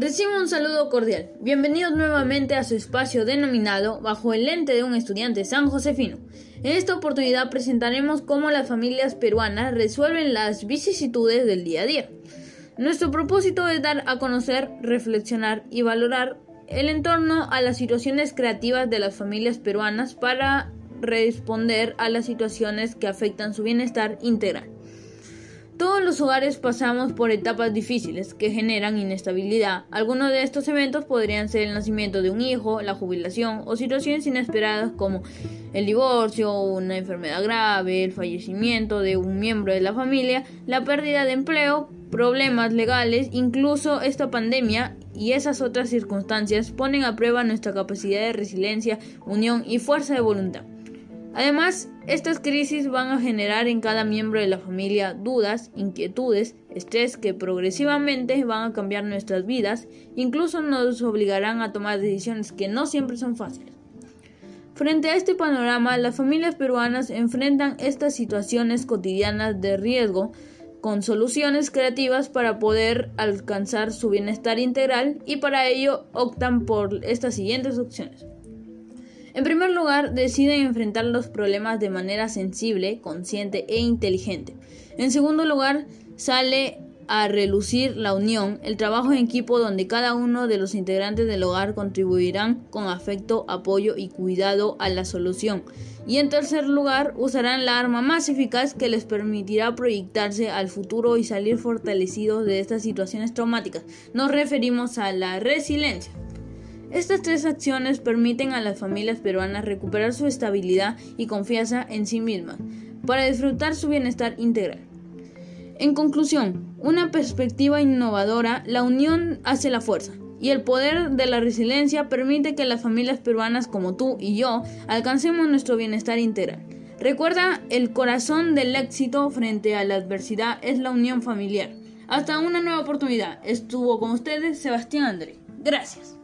Recibo un saludo cordial. Bienvenidos nuevamente a su espacio denominado Bajo el lente de un estudiante San Josefino. En esta oportunidad presentaremos cómo las familias peruanas resuelven las vicisitudes del día a día. Nuestro propósito es dar a conocer, reflexionar y valorar el entorno a las situaciones creativas de las familias peruanas para responder a las situaciones que afectan su bienestar integral. Todos los hogares pasamos por etapas difíciles que generan inestabilidad. Algunos de estos eventos podrían ser el nacimiento de un hijo, la jubilación o situaciones inesperadas como el divorcio, una enfermedad grave, el fallecimiento de un miembro de la familia, la pérdida de empleo, problemas legales, incluso esta pandemia y esas otras circunstancias ponen a prueba nuestra capacidad de resiliencia, unión y fuerza de voluntad. Además, estas crisis van a generar en cada miembro de la familia dudas, inquietudes, estrés que progresivamente van a cambiar nuestras vidas, incluso nos obligarán a tomar decisiones que no siempre son fáciles. Frente a este panorama, las familias peruanas enfrentan estas situaciones cotidianas de riesgo con soluciones creativas para poder alcanzar su bienestar integral y para ello optan por estas siguientes opciones. En primer lugar, deciden enfrentar los problemas de manera sensible, consciente e inteligente. En segundo lugar, sale a relucir la unión, el trabajo en equipo donde cada uno de los integrantes del hogar contribuirán con afecto, apoyo y cuidado a la solución. Y en tercer lugar, usarán la arma más eficaz que les permitirá proyectarse al futuro y salir fortalecidos de estas situaciones traumáticas. Nos referimos a la resiliencia. Estas tres acciones permiten a las familias peruanas recuperar su estabilidad y confianza en sí mismas para disfrutar su bienestar integral. En conclusión, una perspectiva innovadora, la unión hace la fuerza y el poder de la resiliencia permite que las familias peruanas como tú y yo alcancemos nuestro bienestar integral. Recuerda, el corazón del éxito frente a la adversidad es la unión familiar. Hasta una nueva oportunidad. Estuvo con ustedes Sebastián André. Gracias.